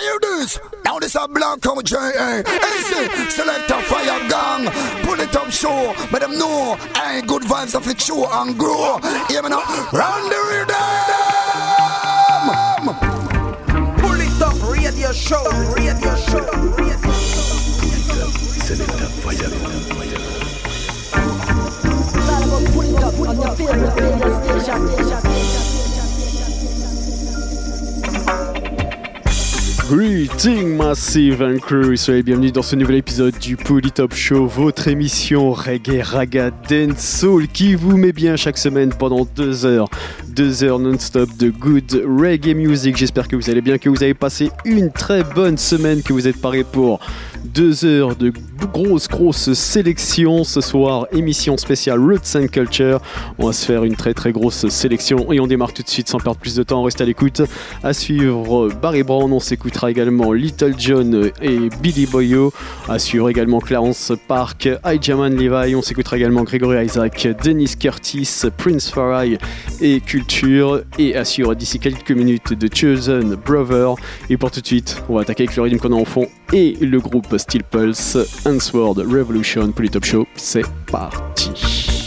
hear this. Now this a black come J.A. Easy, select a fire gang. Pull it up show. But them know, ain't good vibes of it show and grow. Hear me now, run the rhythm. Pull it up, radio show, radio show, radio show. Select a fire all about pulling up on your favorite radio station. Greeting Massive and Crew, soyez bienvenus dans ce nouvel épisode du Poly Top Show, votre émission reggae, raga, dance, soul qui vous met bien chaque semaine pendant deux heures, deux heures non-stop de good reggae music. J'espère que vous allez bien, que vous avez passé une très bonne semaine, que vous êtes parés pour deux heures de grosse grosse sélection ce soir, émission spéciale Roots and Culture. On va se faire une très très grosse sélection et on démarre tout de suite sans perdre plus de temps. Restez à l'écoute. À suivre Barry Brown, on s'écoutera également Little John et Billy Boyo. À suivre également Clarence Park, Jaman Levi. On s'écoutera également Gregory Isaac, Dennis Curtis, Prince Farai et Culture. Et à suivre d'ici quelques minutes de Chosen Brother. Et pour tout de suite, on va attaquer avec le rythme qu'on a en fond et le groupe Steel Pulse, Answord Revolution pour les Top Show. C'est parti.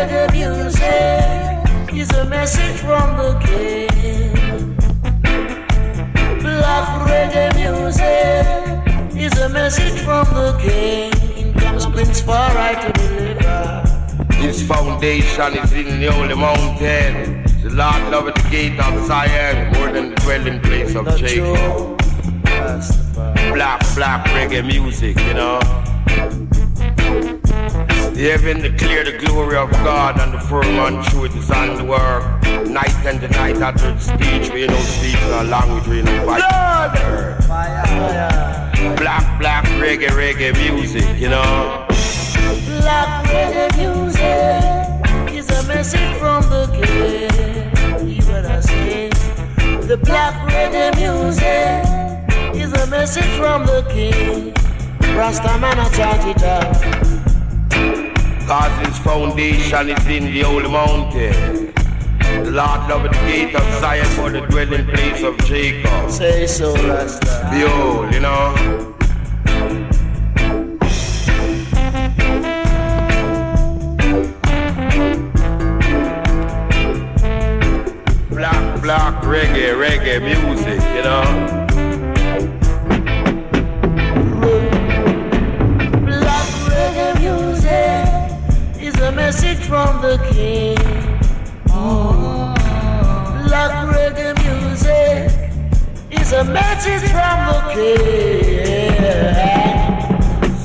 Reggae music is a message from the king. Black reggae music is a message from the king. In comes Prince Far I to deliver. His foundation is in the holy mountain. The Lord loveth the gate of Zion more than the dwelling place of Jacob. Black, black reggae music, you know. The heaven declare the glory of God and the firmament truth is on the work. Night and the night after the speech, we no speak no language, we no fight. Fire. Black, black reggae, reggae music, you know. Black reggae music is a message from the king. You better say the black reggae music is a message from the king. Rasta man, I chant it out. Cause his foundation is in the holy mountain. The Lord loveth the gate of Zion for the dwelling place of Jacob. Say so, Rasta. Behold, you know. Black, black reggae, reggae music, you know. Message from the king. Oh. Black reggae music is a message from the king.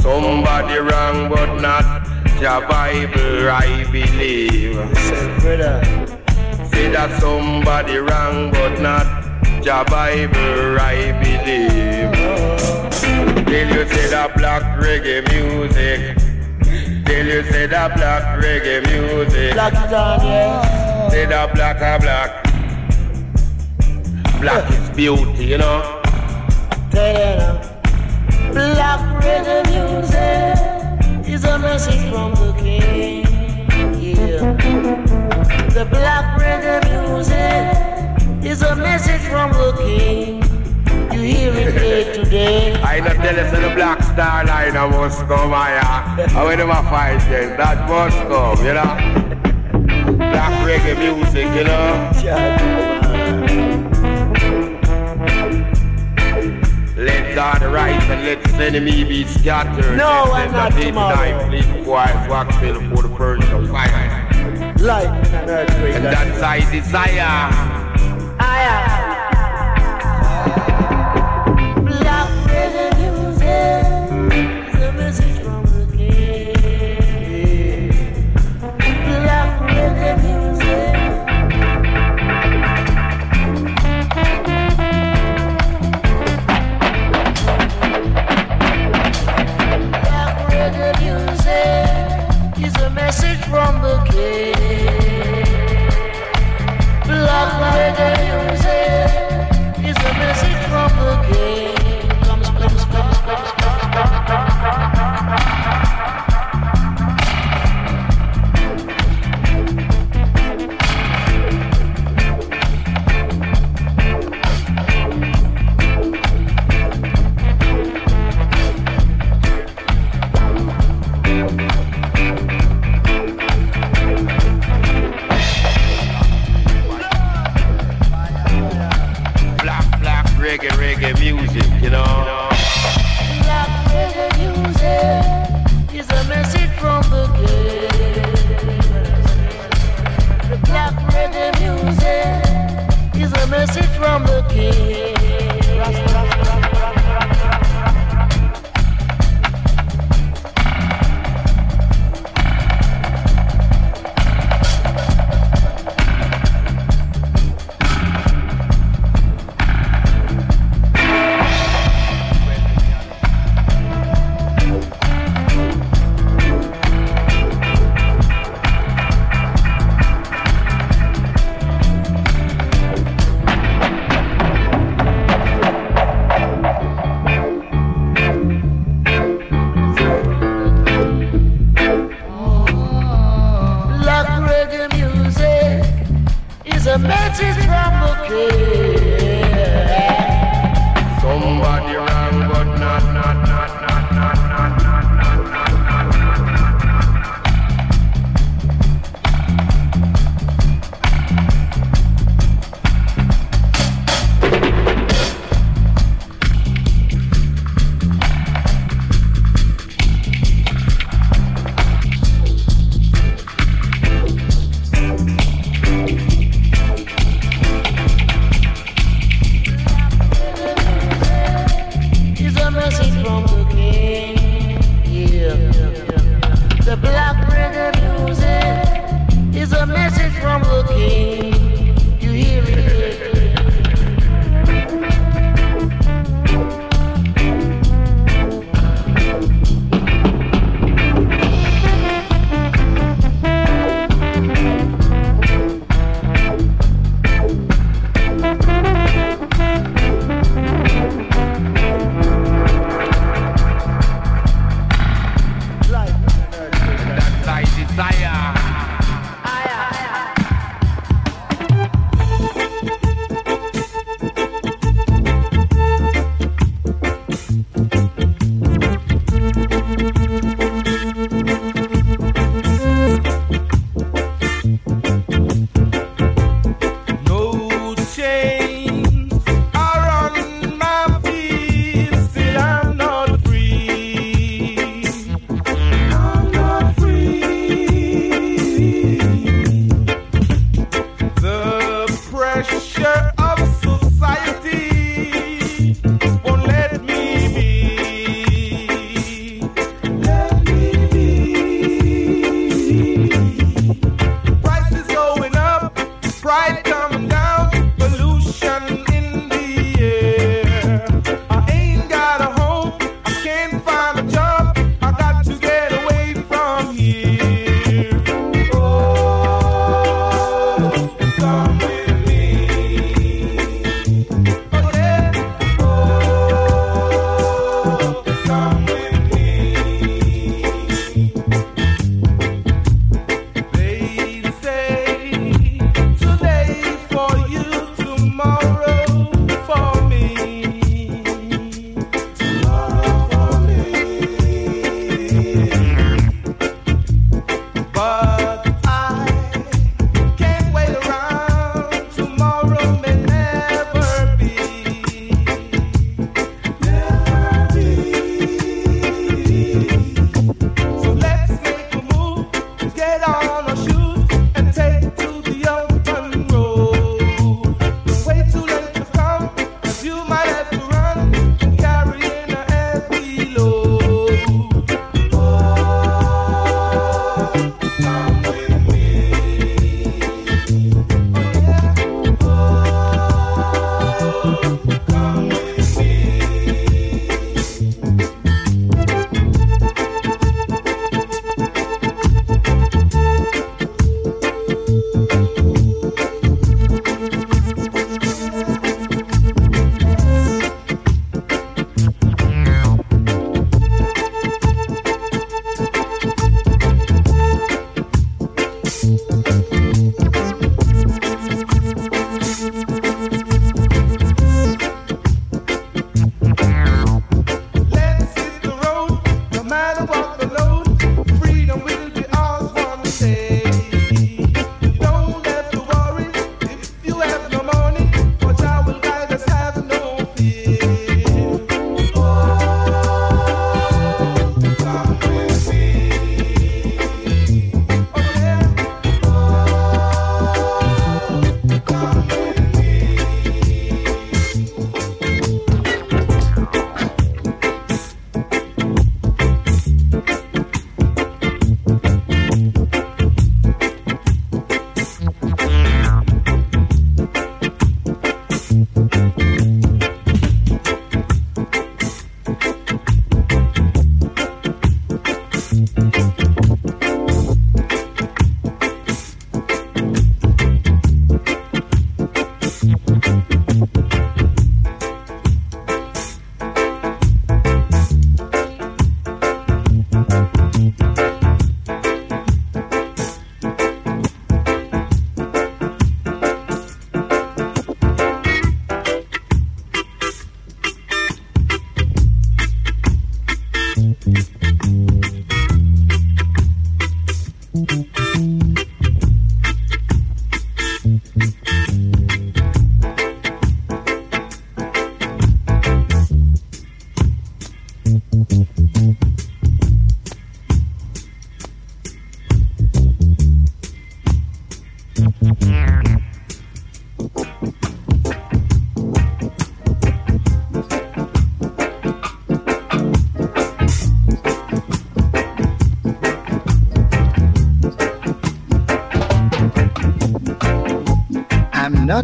Somebody wrong but not the Bible, I believe. Say, brother, Say that somebody wrong but not the Bible, I believe. Oh. Tell you say that black reggae music. Tell you say that black reggae music. black it on, yeah. Say that black are black. Black is beauty, you know. Tell you now. Black reggae music is a message from the king. Yeah. The black reggae music is a message from the king. You hear it day to day. I not tell you the black star line I must come here. I when them a fight then, that must come, you know. Black reggae music, you know. Let God rise and let his enemy be scattered. No, Let I'm not the tomorrow. night flee quiet, wax fill for the furnace of fire. Light and earthquake. And that's I desire. Black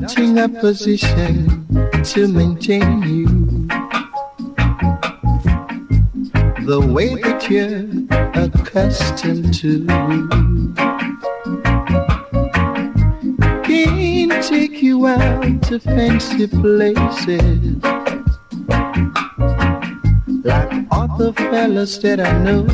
not in a position to maintain you. The way that you're accustomed to. Can't take you out to fancy places. Like all the fellas that I know.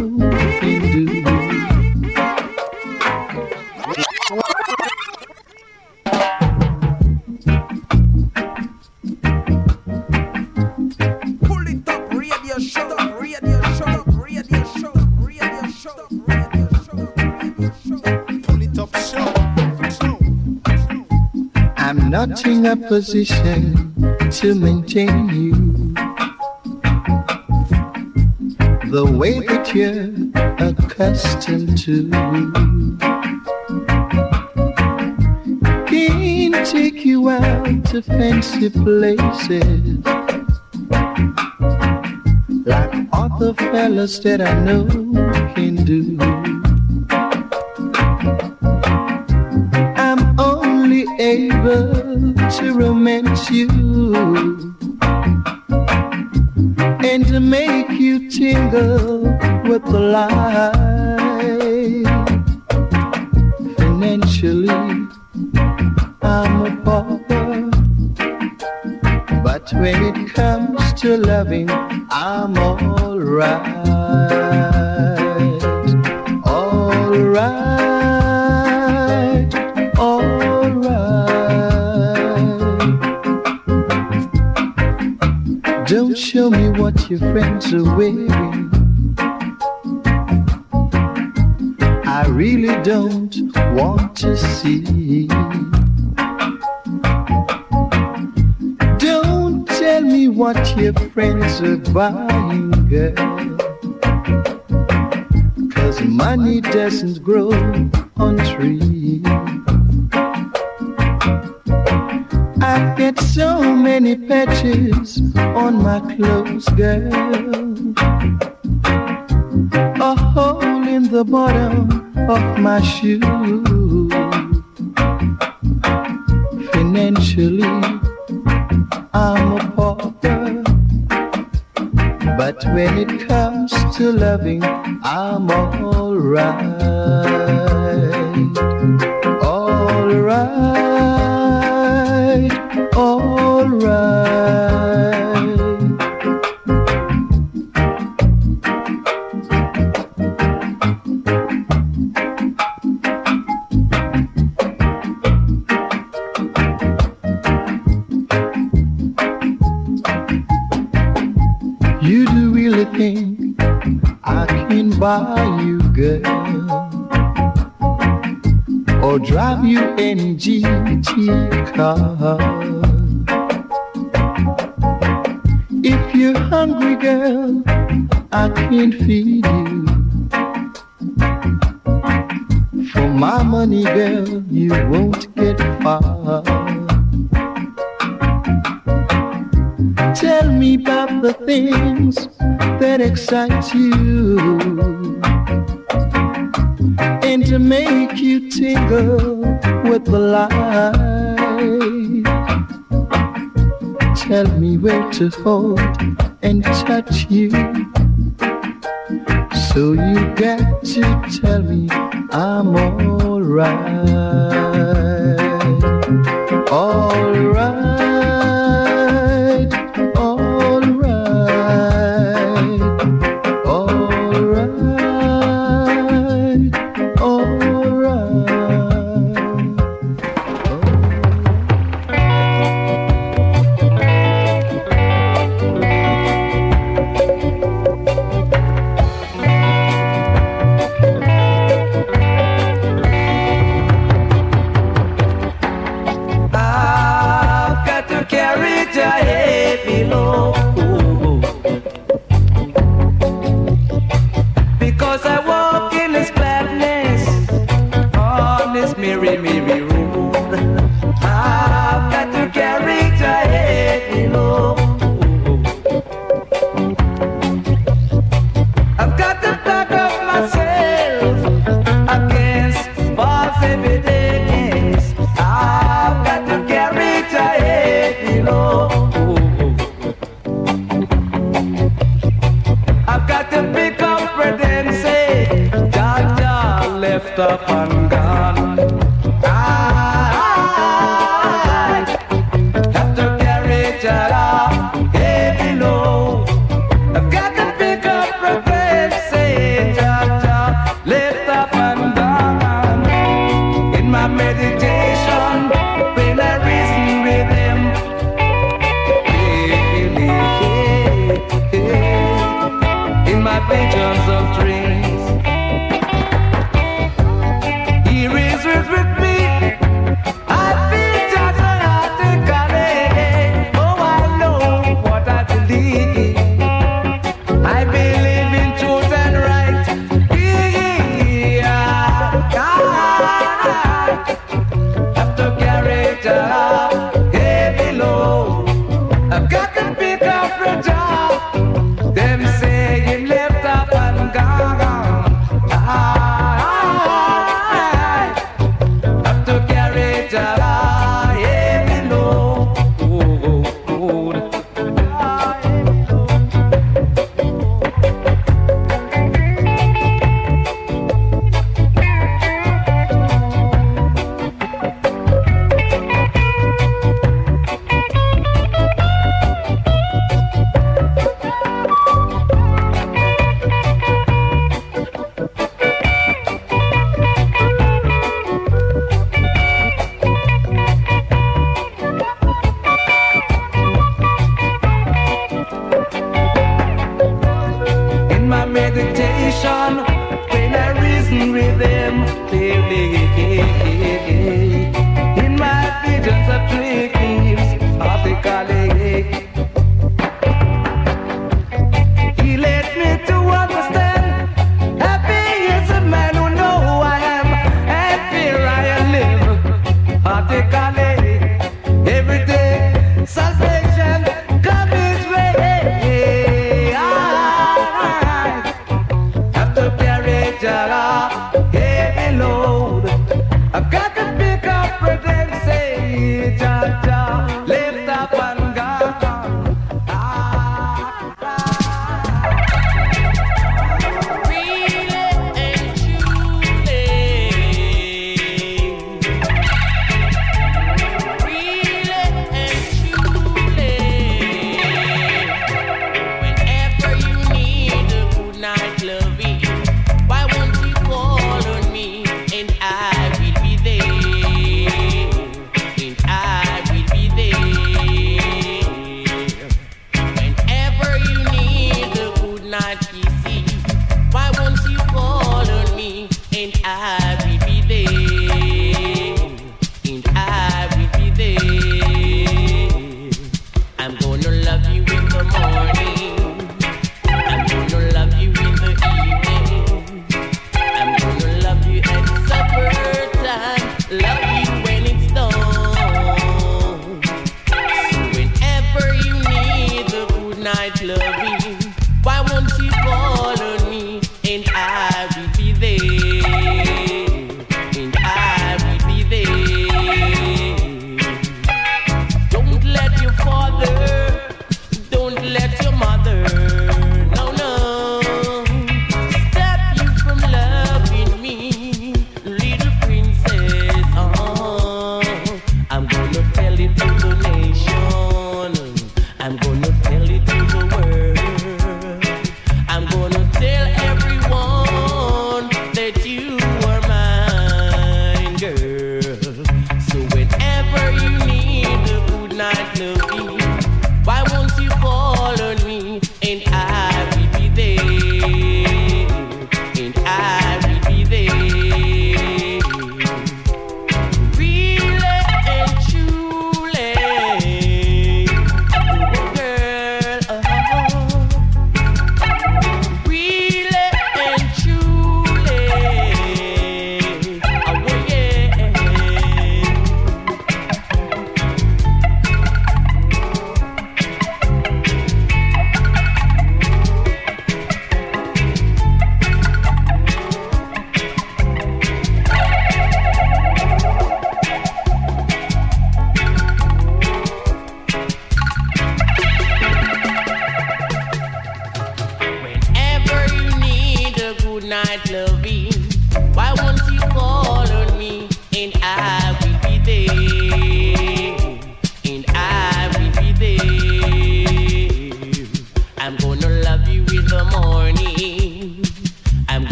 I'm not in a position to maintain you. The way that you're accustomed to. Can't take you out to fancy places. Like all the fellas that I know can do. baile to hold and touch you.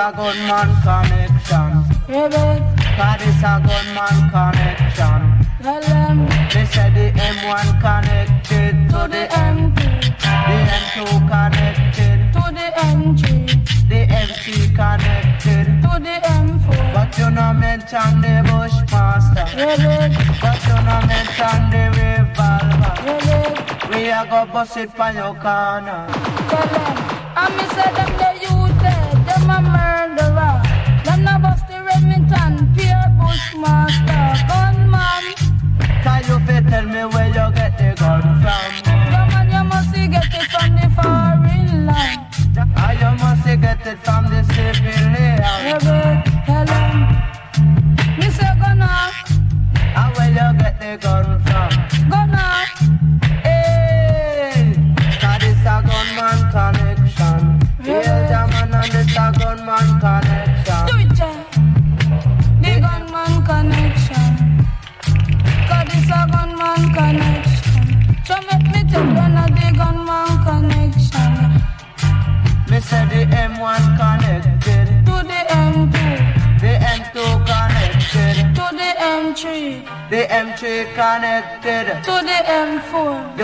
a gunman connection. Even. God is a gunman connection. Tell them. They said the M1 connected to the M2. The M2 connected to the M3. The M3 connected to the M4. But you no mention the Bushmaster. Even. But you no mention the revolver. Even. We are go bust it for your corner. Tell them. I miss them they you dead. Them a murder.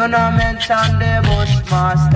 gonna mention the bushmaster.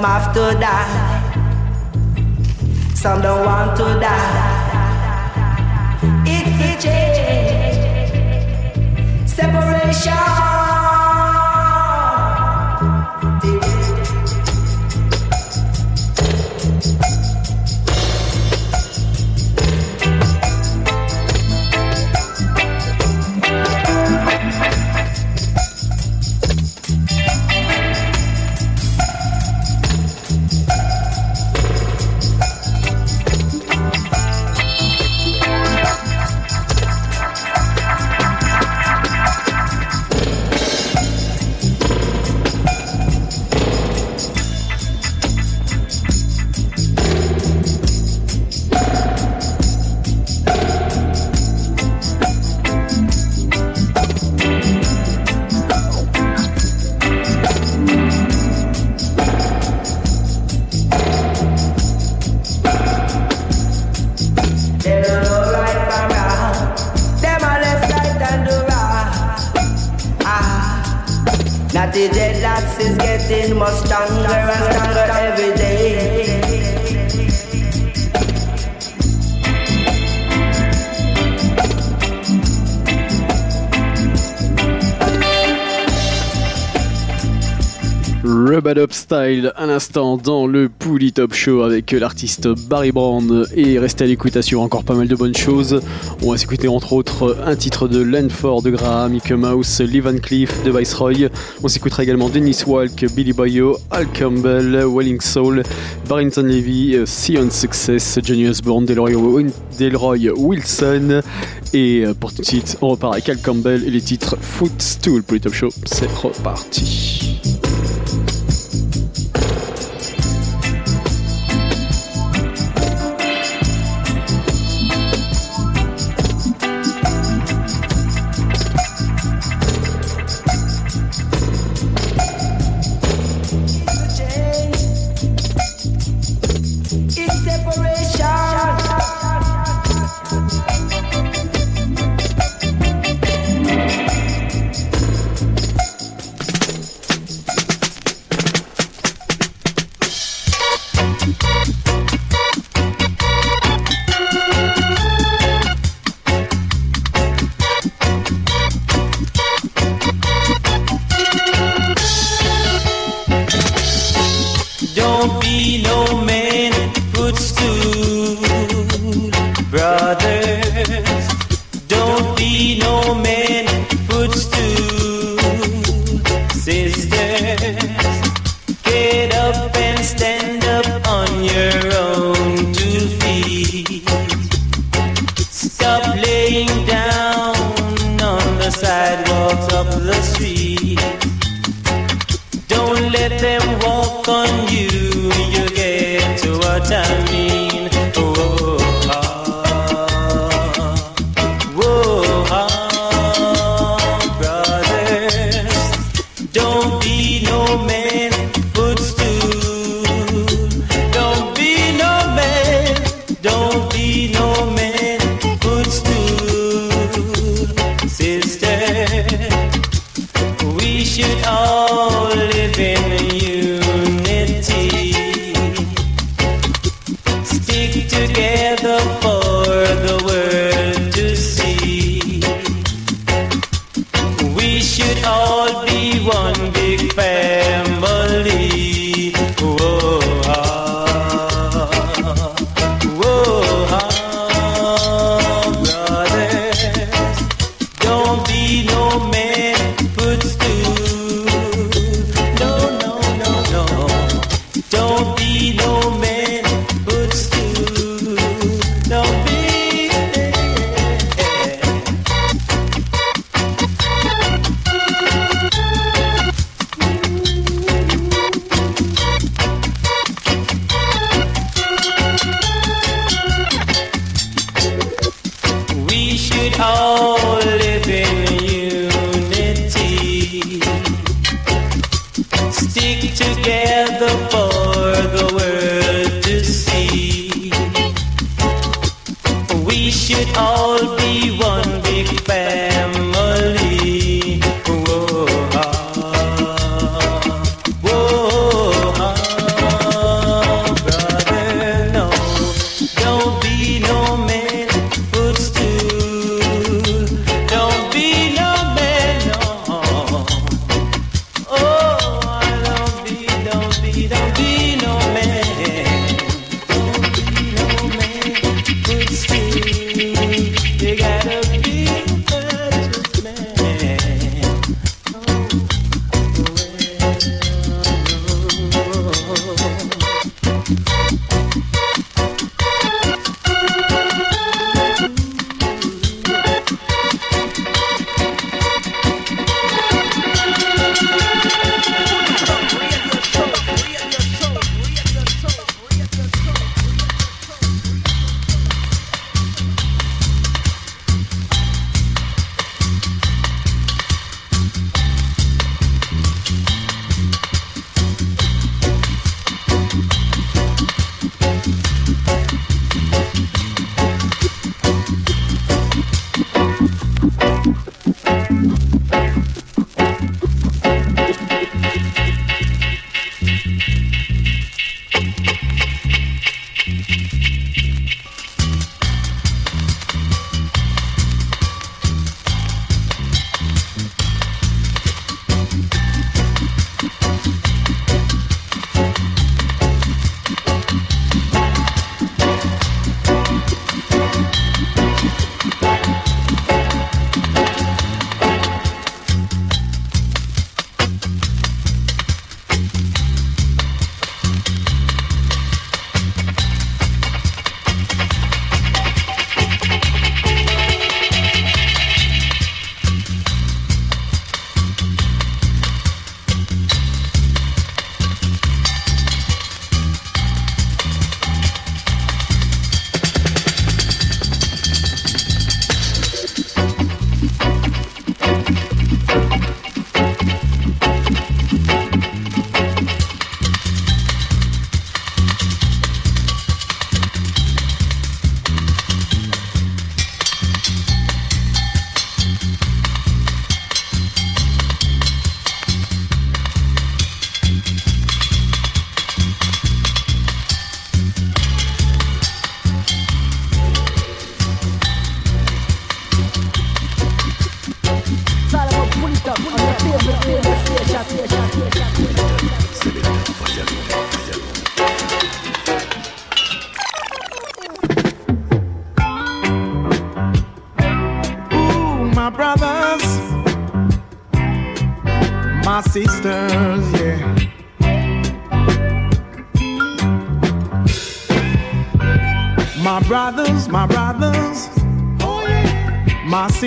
Some have to die. Some don't want to die. It's a change. Separation. Style à l'instant dans le Pouli Top Show avec l'artiste Barry Brown et restez à l'écoute assure encore pas mal de bonnes choses. On va s'écouter entre autres un titre de Lenford de Graham, Mickey Mouse, Lee Van Cleef de Viceroy. On s'écoutera également Dennis Walk, Billy Boyo, Al Campbell, Welling Soul, Barrington Levy, Sion Success, Johnny Osborne, Delroy, Delroy Wilson et euh, pour tout de suite on repart avec Al Campbell et les titres Footstool Pouli Top Show. C'est reparti.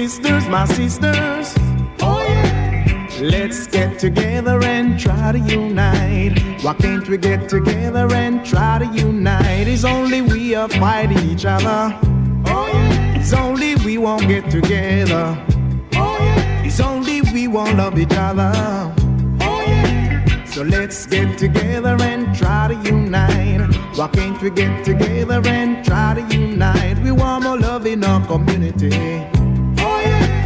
Sisters, my sisters, oh yeah. Let's get together and try to unite. Why can't we get together and try to unite? It's only we are fighting each other. Oh yeah. It's only we won't get together. Oh yeah. It's only we won't love each other. Oh yeah. So let's get together and try to unite. Why can't we get together and try to unite? We want more love in our community.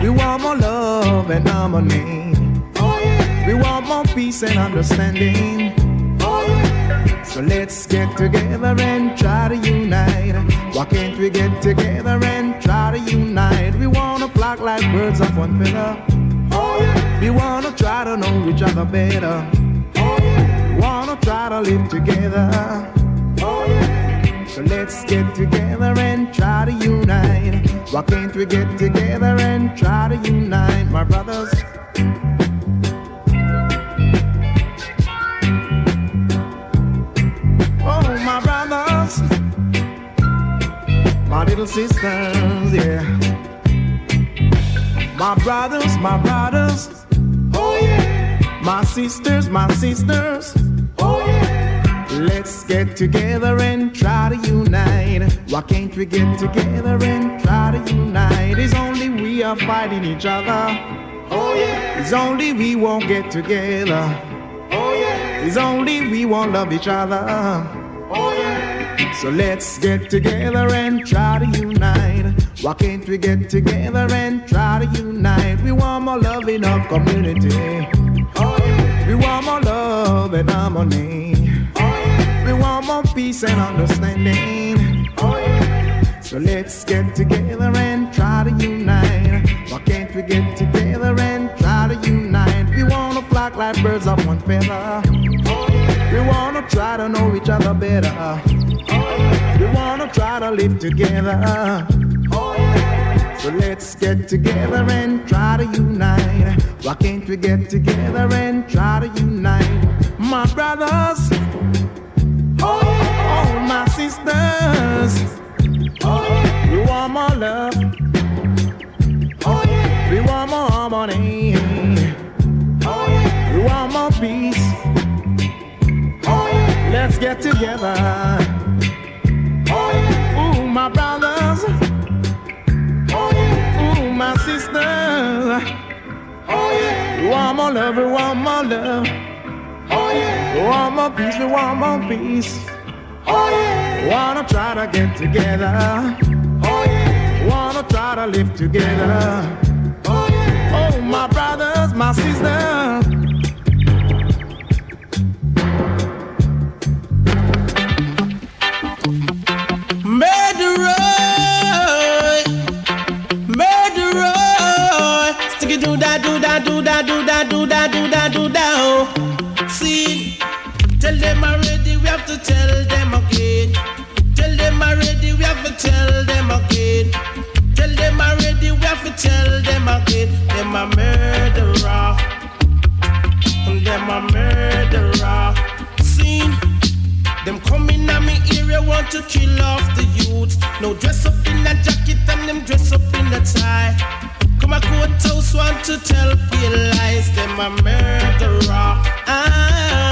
We want more love and harmony. Oh yeah. We want more peace and understanding. Oh yeah. So So let's get together and try to unite. Why can't we get together and try to unite? We wanna flock like birds of one feather. Oh, yeah. We wanna try to know each other better. Oh, yeah. We wanna try to live together. So let's get together and try to unite. Why can't we get together and try to unite, my brothers? Oh, my brothers, my little sisters, yeah. My brothers, my brothers, oh yeah. My sisters, my sisters. Let's get together and try to unite. Why can't we get together and try to unite? It's only we are fighting each other. Oh yeah. It's only we won't get together. Oh yeah. It's only we won't love each other. Oh yeah. So let's get together and try to unite. Why can't we get together and try to unite? We want more love in our community. Oh yeah. We want more love and harmony. Oh yeah. Want more peace and understanding. Oh yeah. So let's get together and try to unite. Why can't we get together and try to unite? We wanna flock like birds of one feather. Oh, yeah. We wanna try to know each other better. Oh, yeah. We wanna try to live together. So let's get together and try to unite. Why can't we get together and try to unite? My brothers, oh, my sisters, we want more love. We want more harmony. Oh, yeah. We want more peace. Oh, yeah. Let's get together. Oh, yeah. Ooh, my brothers. Oh, yeah. Ooh, my sisters. Oh, yeah. We want more love, we want more love. Oh, yeah. We want more peace, we want more peace. We wanna try to get together. Oh, we wanna try to live together. Oh, yeah. Oh my brothers, my sisters. Murderer, murderer. Sticky do that, do that, do that, do that, do that, do that, do that. Oh. See, tell them already, we have to tell them again. Already, we have to tell them again. Tell them already, we have to tell them again. Them a murderer. And them a murderer. See. Them coming at me area want to kill off the youth. No dress up in a jacket and them dress up in a tie. Come a courthouse want to tell pale lies. Them a murderer. Aye.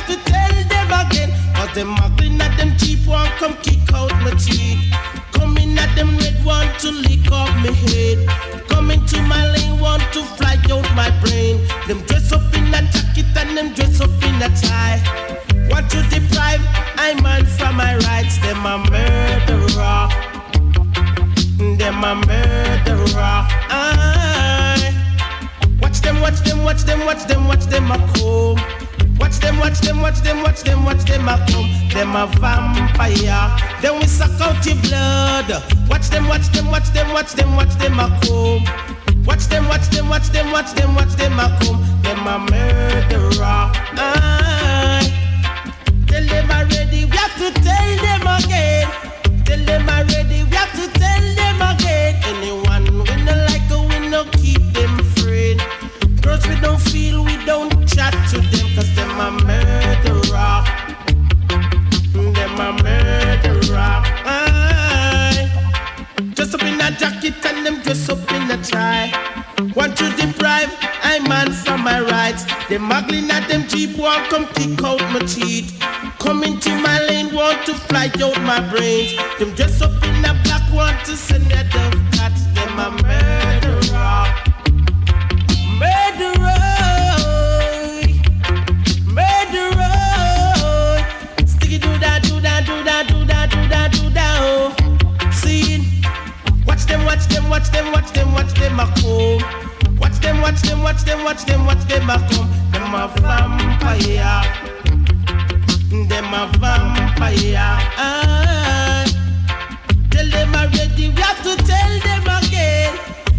Have to tell them again. Cause them muggling at them cheap one come kick out my teeth. Coming at them red want to lick off my head. Coming to my lane want to fly out my brain. Them dress up in a jacket and them dress up in a tie. Want to deprive I man from my rights. Them a murderer. Them a murderer. Aye. Watch them, watch them, watch them, watch them, watch them a come. Watch them, watch them, watch them, watch them, watch them a come. Them a vampire. Then we suck out your blood. Watch them, watch them, watch them, watch them, watch them a come. Watch them, watch them, watch them, watch them, watch them a come. Them a murderer. Aye. Tell them already, we have to tell them again. Tell them already, we have to tell them Girls we don't feel, we don't chat to them, cause them a murderer. Them a murderer. Aye. Dress up in a jacket and them dress up in a tie. Want to deprive I man from my rights. Them muggling at them cheap one come kick out my teeth. Come into my lane, want to fly out my brains. Them dress up in a black, want to send their dove cat. Them a. Murderer. Watch them, watch them, watch them, a come. Watch them, watch them, watch them, watch them, watch them a come. Them a vampire. Them a vampire. Ah. Tell them already, we have to tell them again.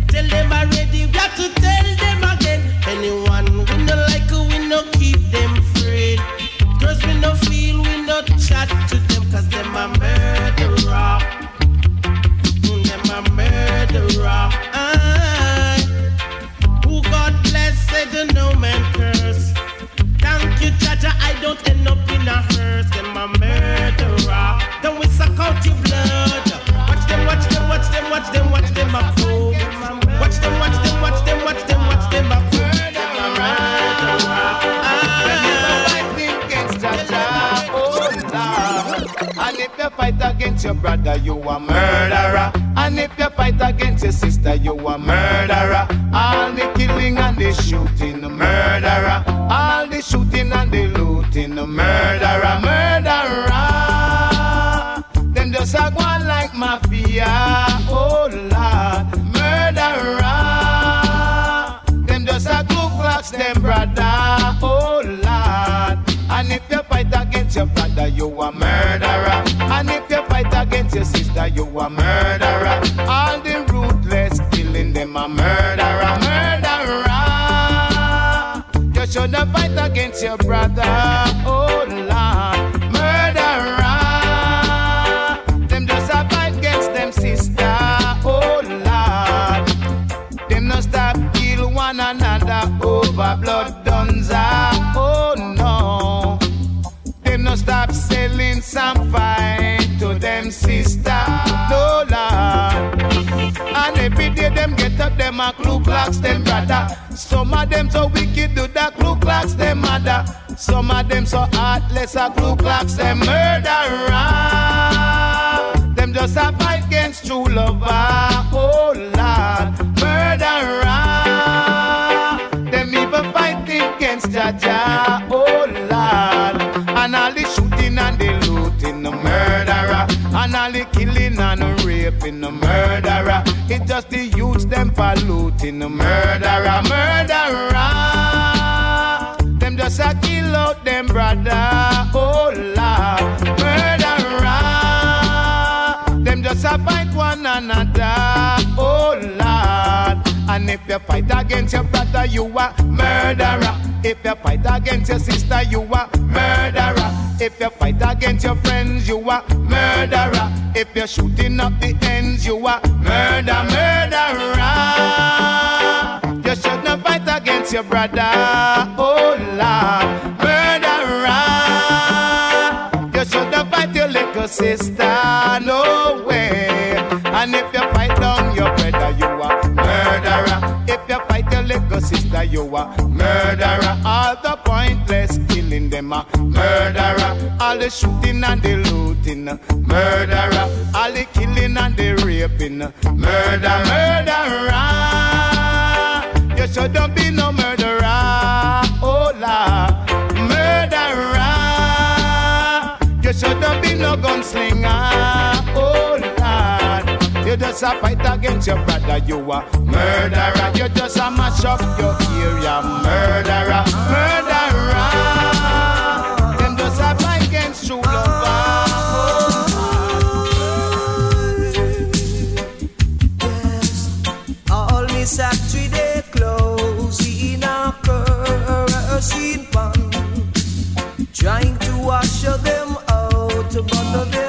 Tell them already, we have to tell them again. Anyone we no like, we no keep them free. Cause we no feel, we no chat to them, cause them a murderer. Fight against your brother, you Judger. I don't end up in a hurst. I'm a murderer. Then we suck out your blood. Watch them, watch them, watch them, watch them, watch them. I prove it. Watch them, watch them, watch them, watch them, watch them. I prove it. And if you fight against Jah Jah, Lord. And if you fight against your brother, you a murderer. And if you fight against your sister, you a murderer. All the killing and the shooting, murderer. All the shooting and the looting, murderer, murderer. Them just a go on like mafia, oh Lord, murderer. Them just a glue clocks, them brother, oh Lord. And if you fight against your brother, you a murderer. And if against your sister, you a murderer. All the ruthless killing them a murderer, murderer. You shouldn't fight against your brother, oh them sister. No Lord. And every day them get up, them a Ku Klux, them brother. Some of them so wicked do that Ku Klux, them mother. Some of them so heartless, a Ku Klux, them murderer. Them just a fight against true lover. Oh Lord, murderer. Them even fight against Jah Jah. Oh the killing and the raping, the murderer. It's just the youths them polluting, the murderer, murderer. Them just a kill out them brother. Oh Lord, murderer. Them just a fight one another. Oh Lord. And if you fight against your brother, you a murderer. If you fight against your sister, you a murderer. If you fight against your friends, you a murderer. If you're shooting up the ends, you a murder, murderer. You shouldn't fight against your brother. Oh Lord, murderer. You shouldn't fight your little sister. No way. And if you little sister, you a murderer. All the pointless killing them a murderer. All the shooting and the looting, murderer. All the killing and the raping, murder, murderer. You shouldn't be no murderer. Oh Lord, murderer. You shouldn't be no gunslinger. You just a fight against your brother. You a murderer. You just a mash up your area. Murderer, murderer. Them just a fight against true All me factory they close in a kerosene pan, trying to wash them out, but there's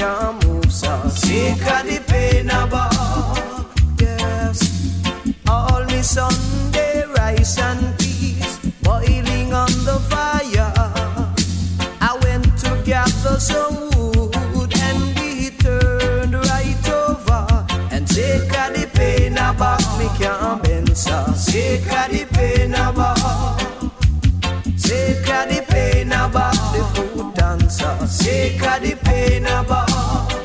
can't move so. Take a the pain about. Yes. All me Sunday rice and peas boiling on the fire. I went to gather some wood and we turned right over and take a the Take a the pain about.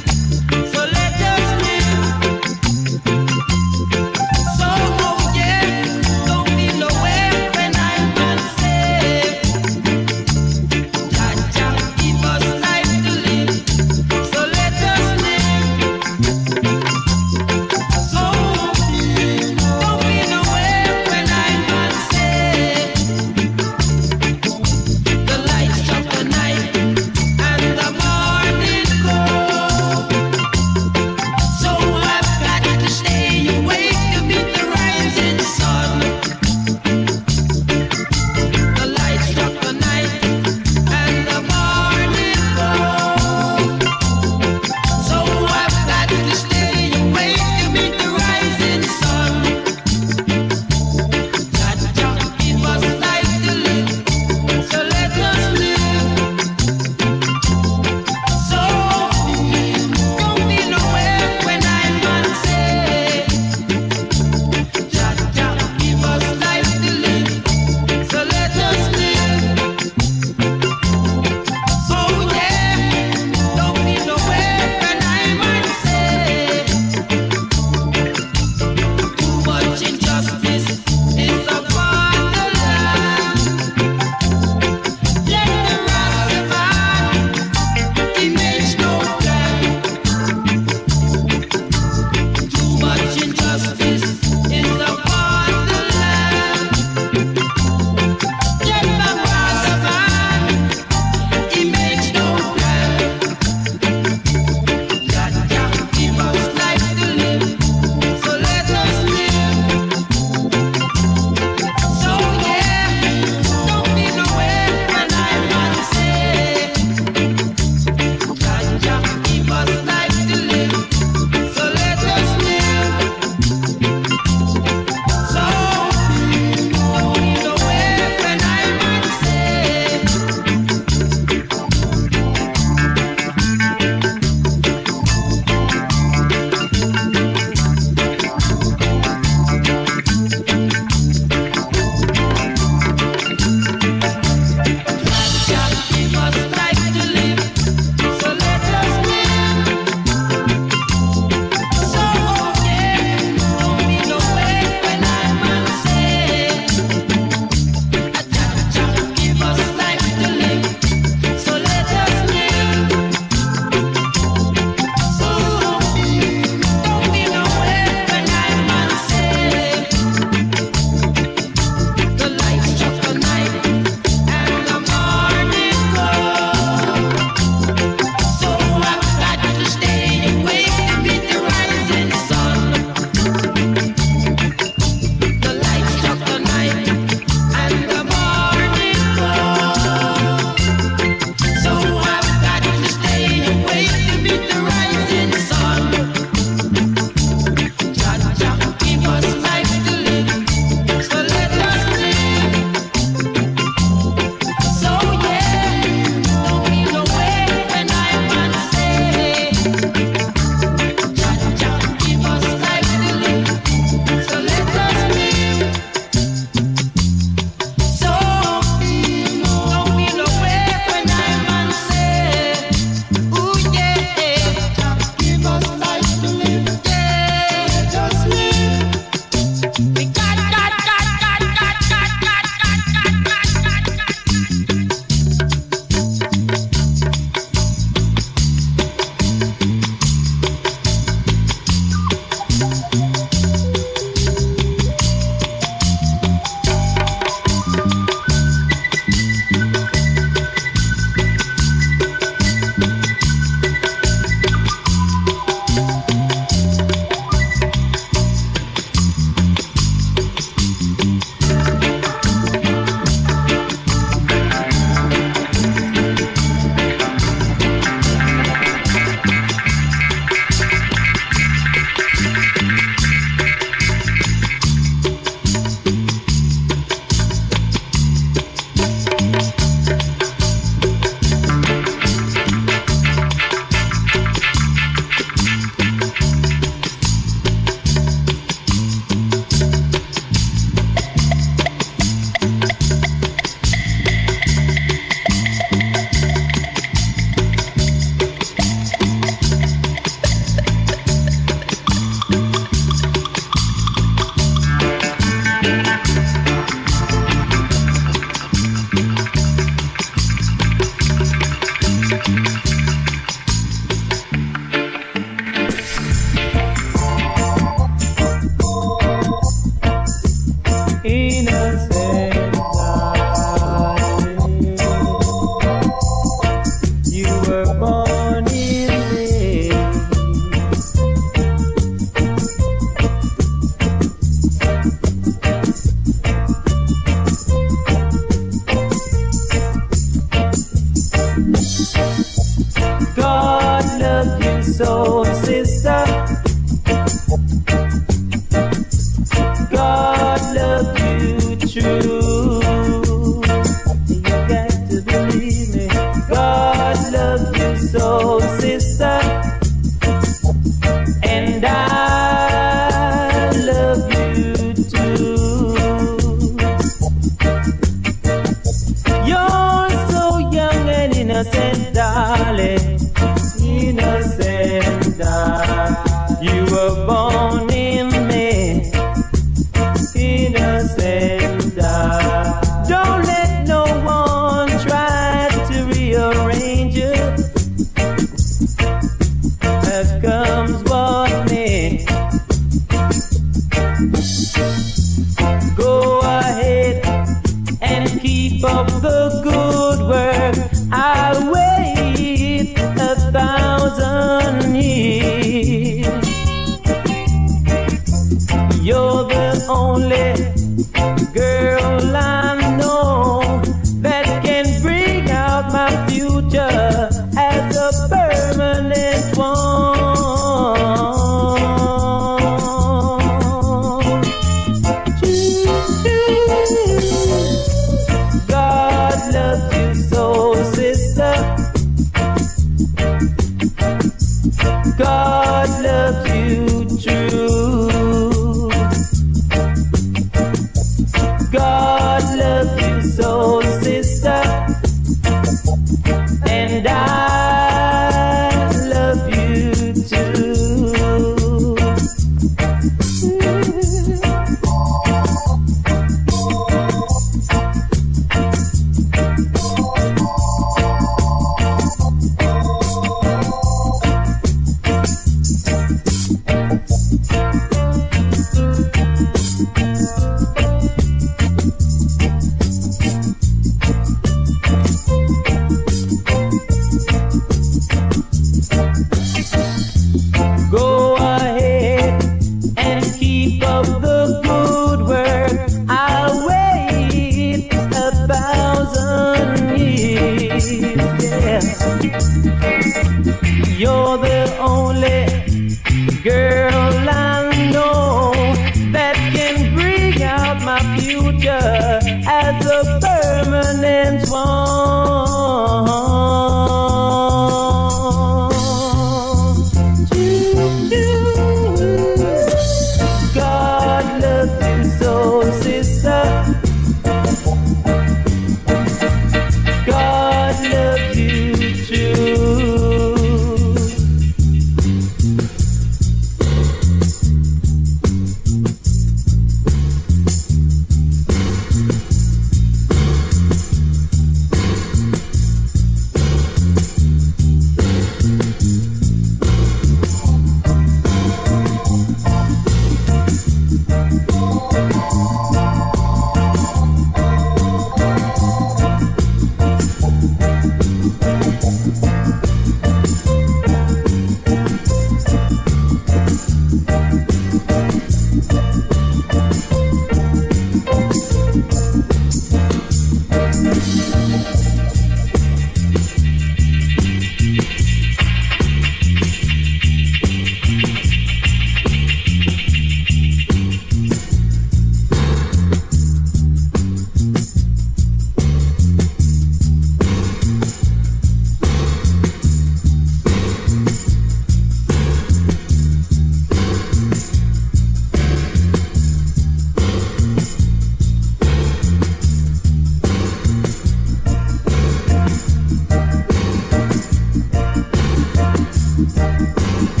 Thank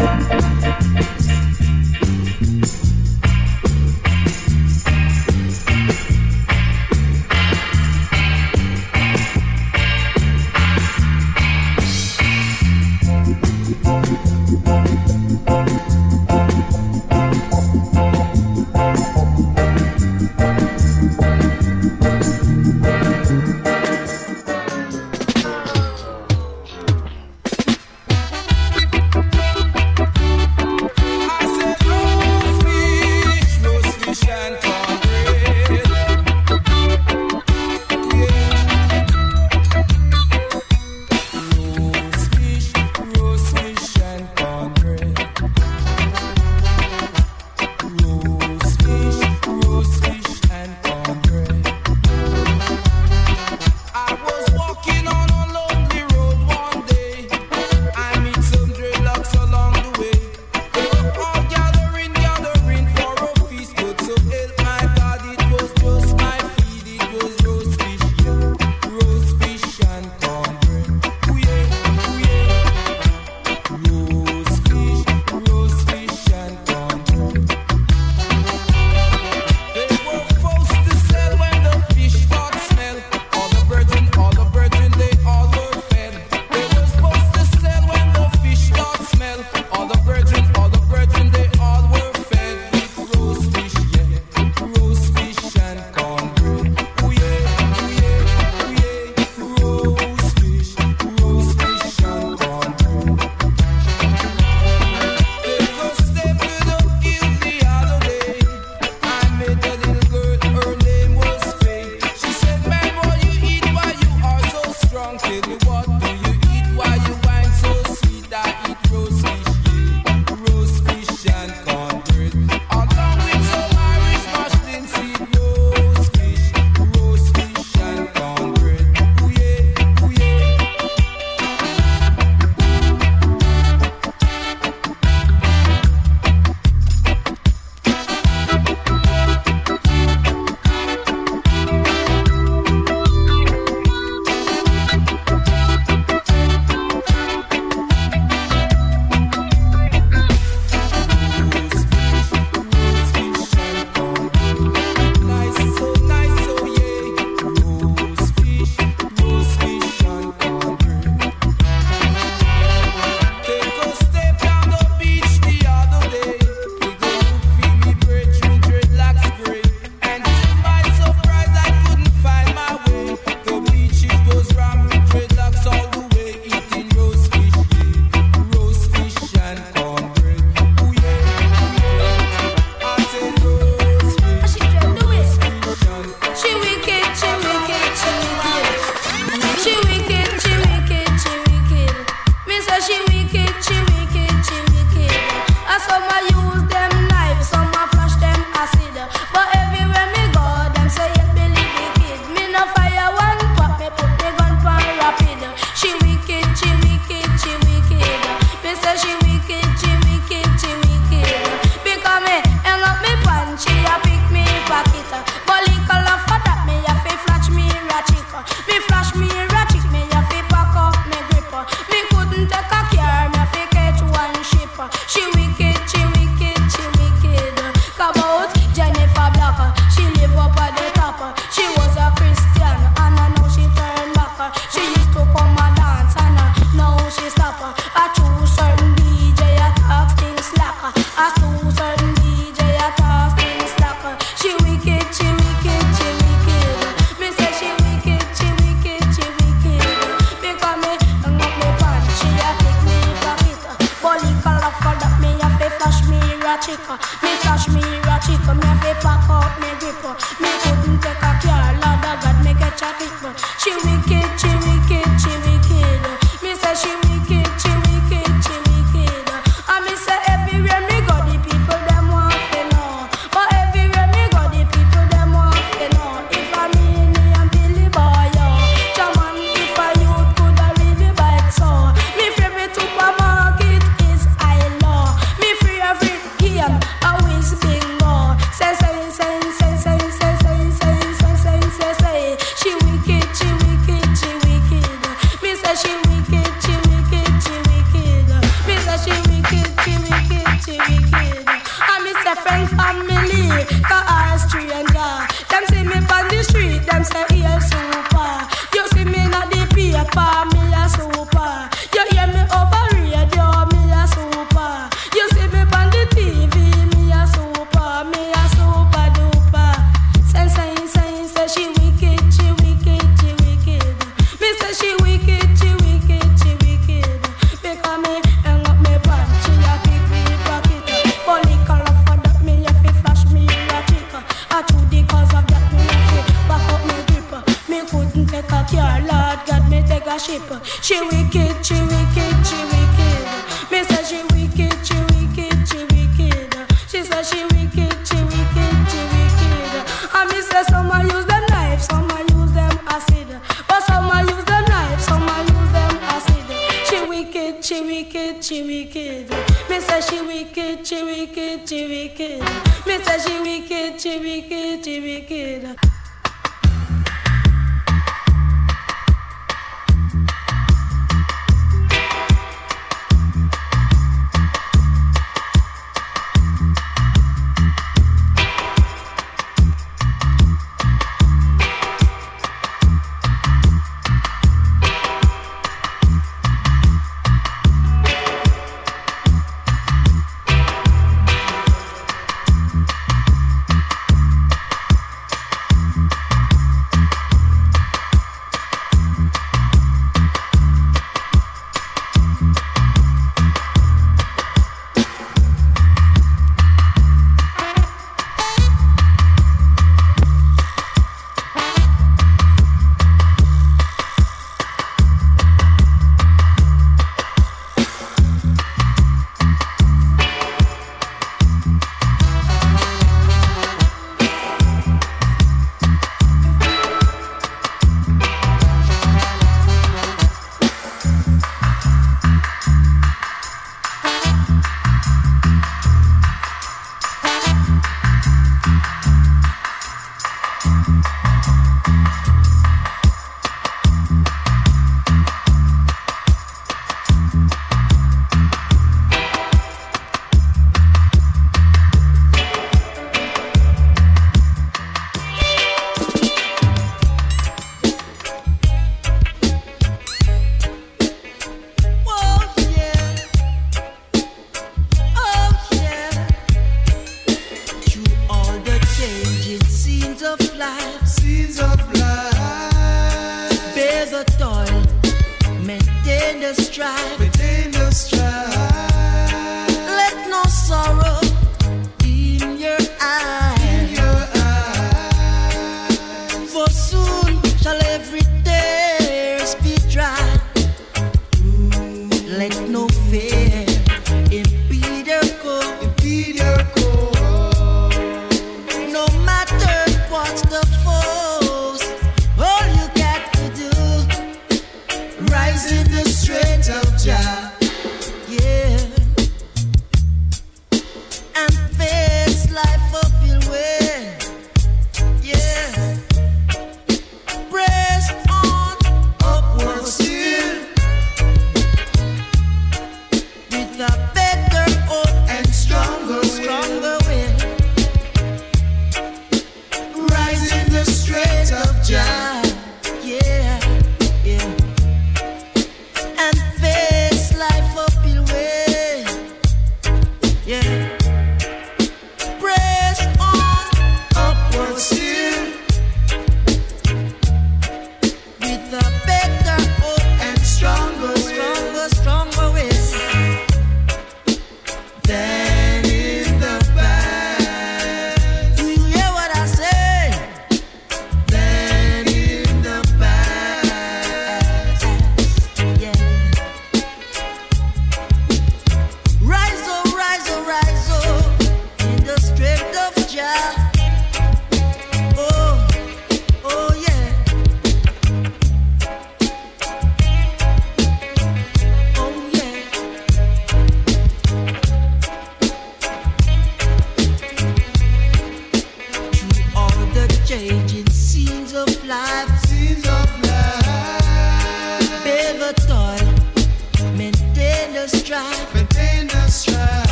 you.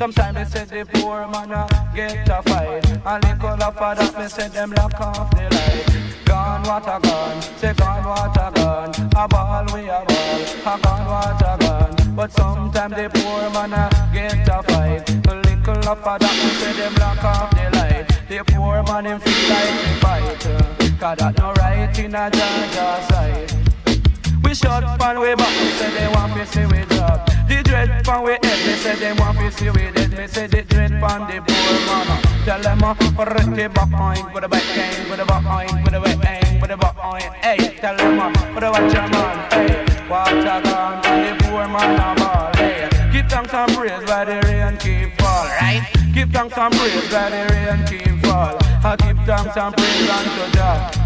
Sometimes they say the poor man a get a fight. And little of that me say them lock off the light. Gone what a gone, say gone what a gone. A ball we a ball, a gone what a gone. But sometimes the poor man a get a fight. A little of that me say them lock off the light. The poor man him feel like he fight. Uh, Cause that no right in a Georgia side we shot pan way back, me say they want to see we drop. The dread pan we head, me say they want to see we dead. Me say the dread pan the poor man. Tell them uh, put the back point, with the back end, with the back point, with the back end, with the back point. Hey, tell them uh, put the watch your man. Hey, water gone, and the poor man a ball. Hey, give thanks and praise while the rain keep fall. Right? Give thanks and praise while the rain keep fall. I give thanks and praise unto God.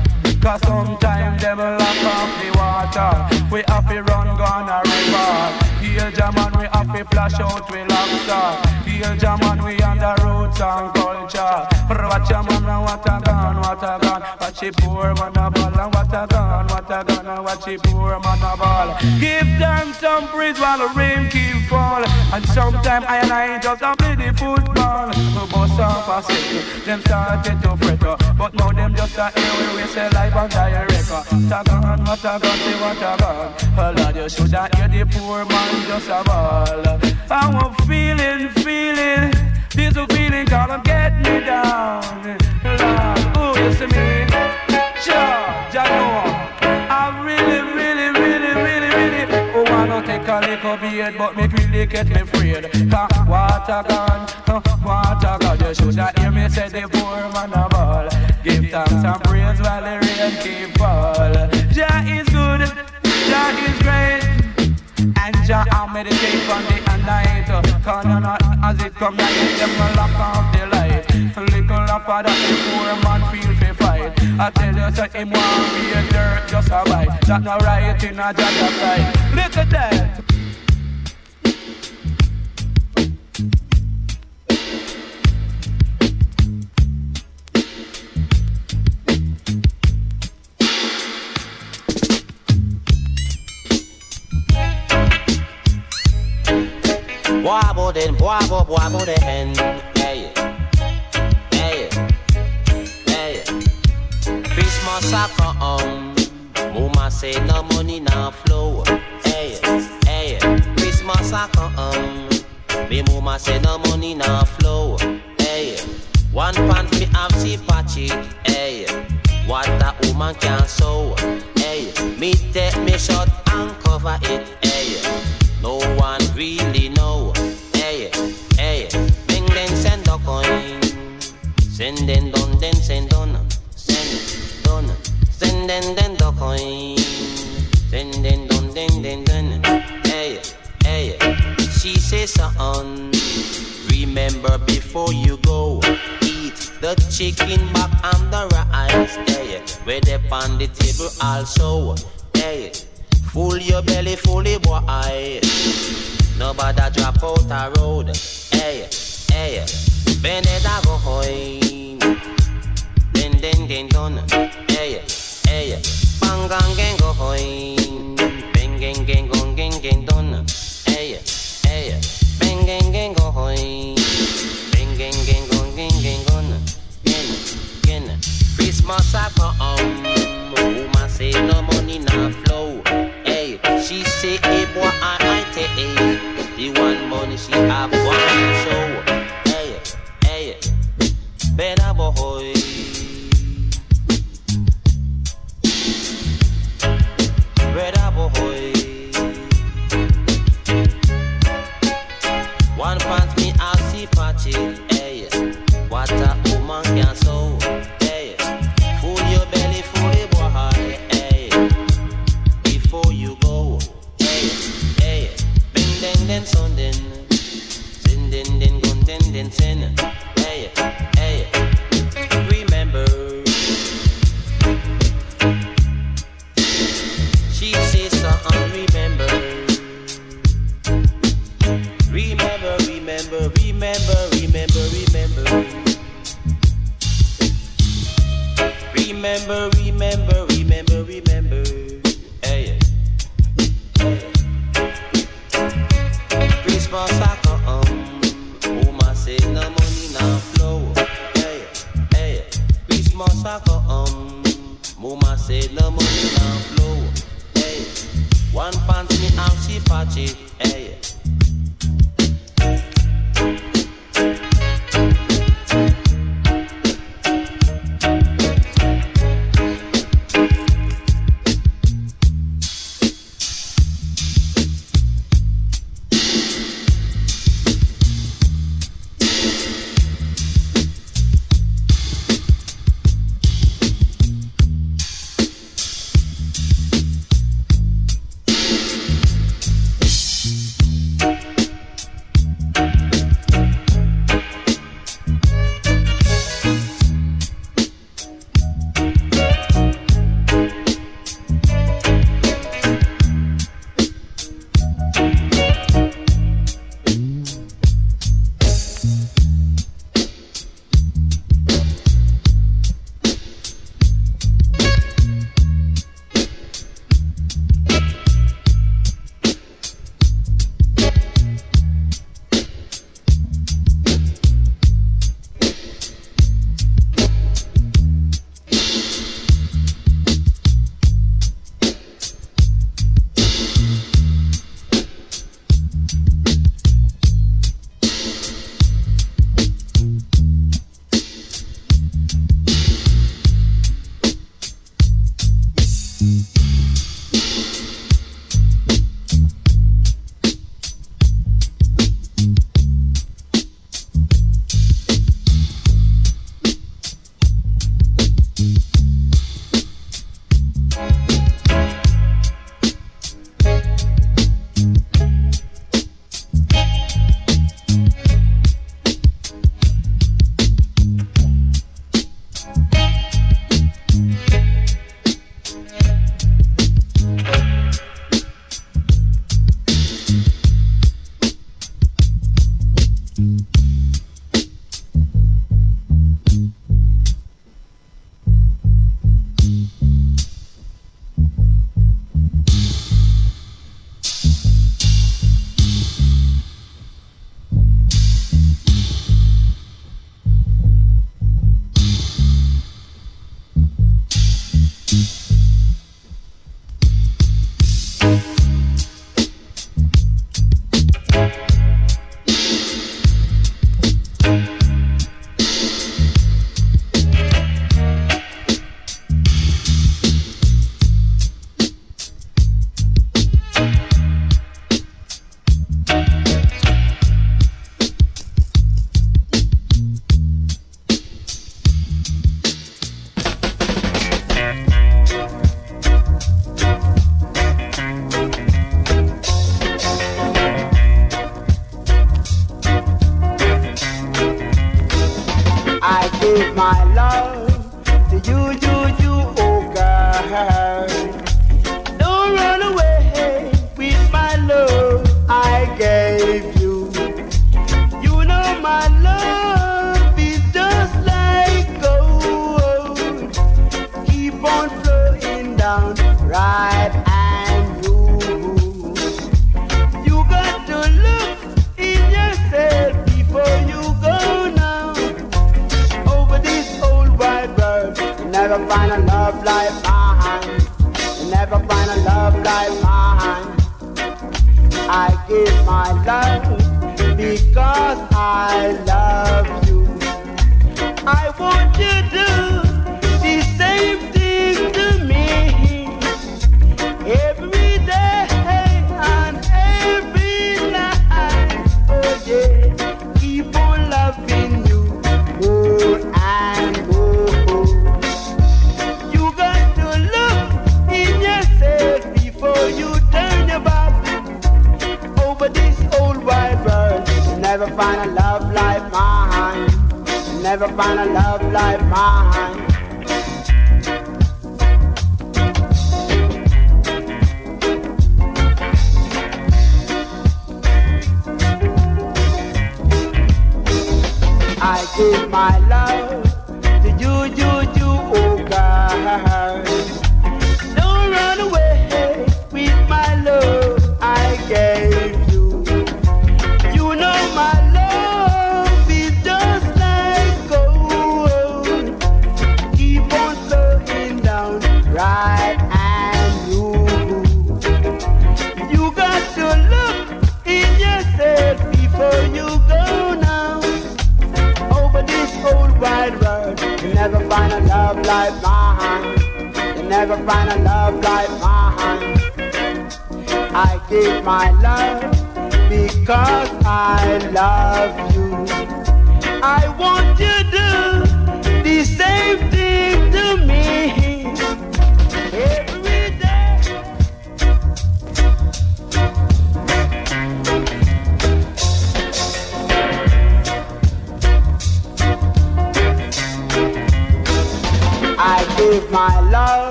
Cause sometimes them lock off the water. We have to run gone a river. Heal German, we have to flash out we lobster Heal German, we on the roots and culture Watch a man and what a gun, what a gun Watch the poor man a ball and what a gun, what a gun And watch the poor man a ball Give them some praise while the rain keep fall And sometimes I and I just a play the football. We bust off a set, them started to fret But now them just a hear we we say live on direct Tagan, what a gun, say what a gun Oh Lord, you shoulda hear the poor man just a ball. I'm feeling, feeling This a feeling call them get me down oh, you see me? Sure, Jah know I really, really, really, really, really Oh, I don't take a little beard But me really get me freed Cause water gone, water gone You shoulda hear me say the poor man a ball. Give thanks and praise while the rain keep fall. Jah is good, Jah is great and Jah I meditate on the night Cause not as it come night Them will lock off the light. Little of that poor man feel fi fight. I tell you say him want be a dirt just a bite. That no right in a Jah side Look at Boabo den, boabo, boabo den. Hey, hey, hey. Christmas a come, mama say no money now flow. Hey, hey. Christmas a come, me mama say no money now flow. Hey, one pants me have see patchy. Hey, what a woman can sew. Hey, me take me shot and cover it. Hey, no one really Send them don, then send don, send don, send them then the coin. Send them don, then then then. Hey, hey, she says uh, son, remember before you go. Eat the chicken back and the rice. Hey, where they on the table also. Hey, full your belly, fully boy. Nobody drop out a road. Hey, hey, Beneda go home. Den den den don. Go home. Bang gang gang gong gang gang don. Hey, hey, bang gang gang go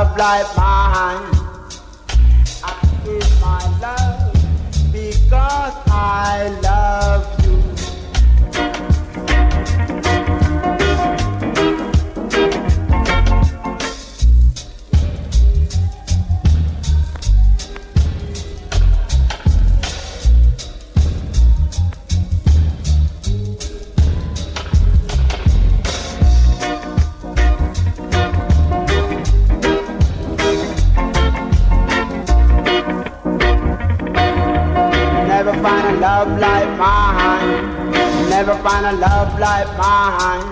love like mine. I give my love because I love mine.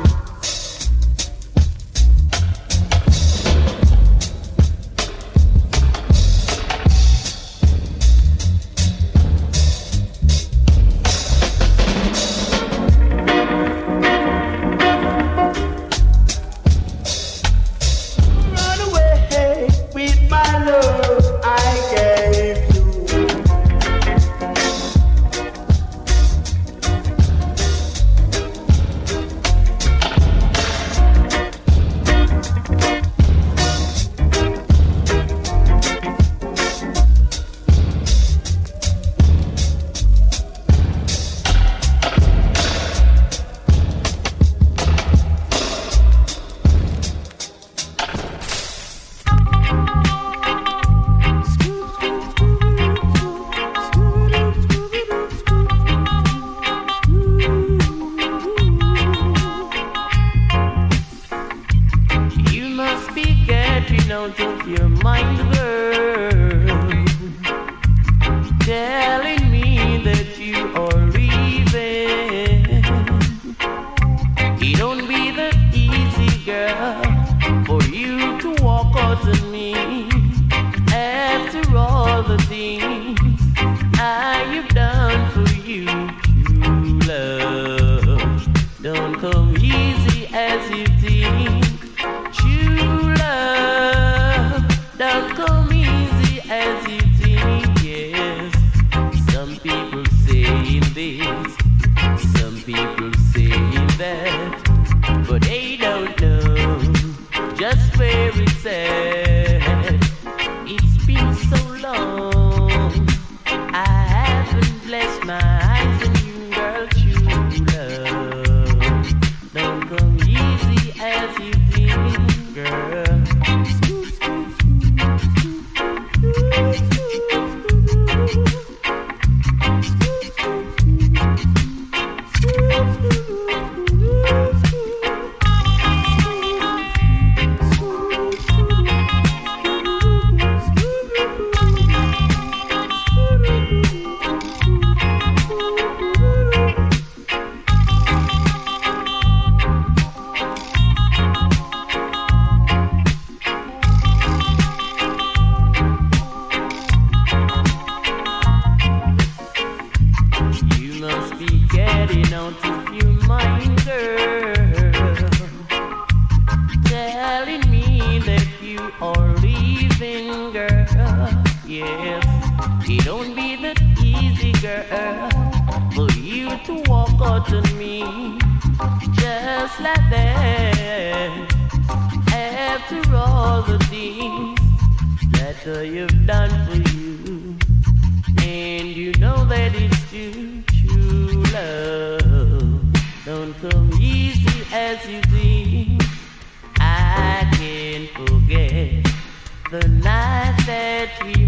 for you to walk out on me just like that. After all the things that I have done for you, and you know that it's true, true love don't come easy as you think. I can't forget the night that we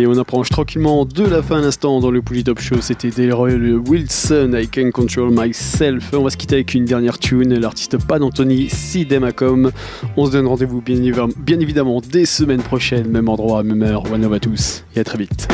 Et on approche tranquillement de la fin à l'instant dans le Pouli Top Show. C'était Delroy Wilson, I Can Control Myself. On va se quitter avec une dernière tune, l'artiste Pan Anthony Sidemacom. On se donne rendez-vous bien, évidemment des semaines prochaines, même endroit, même heure. One love à tous et à très vite.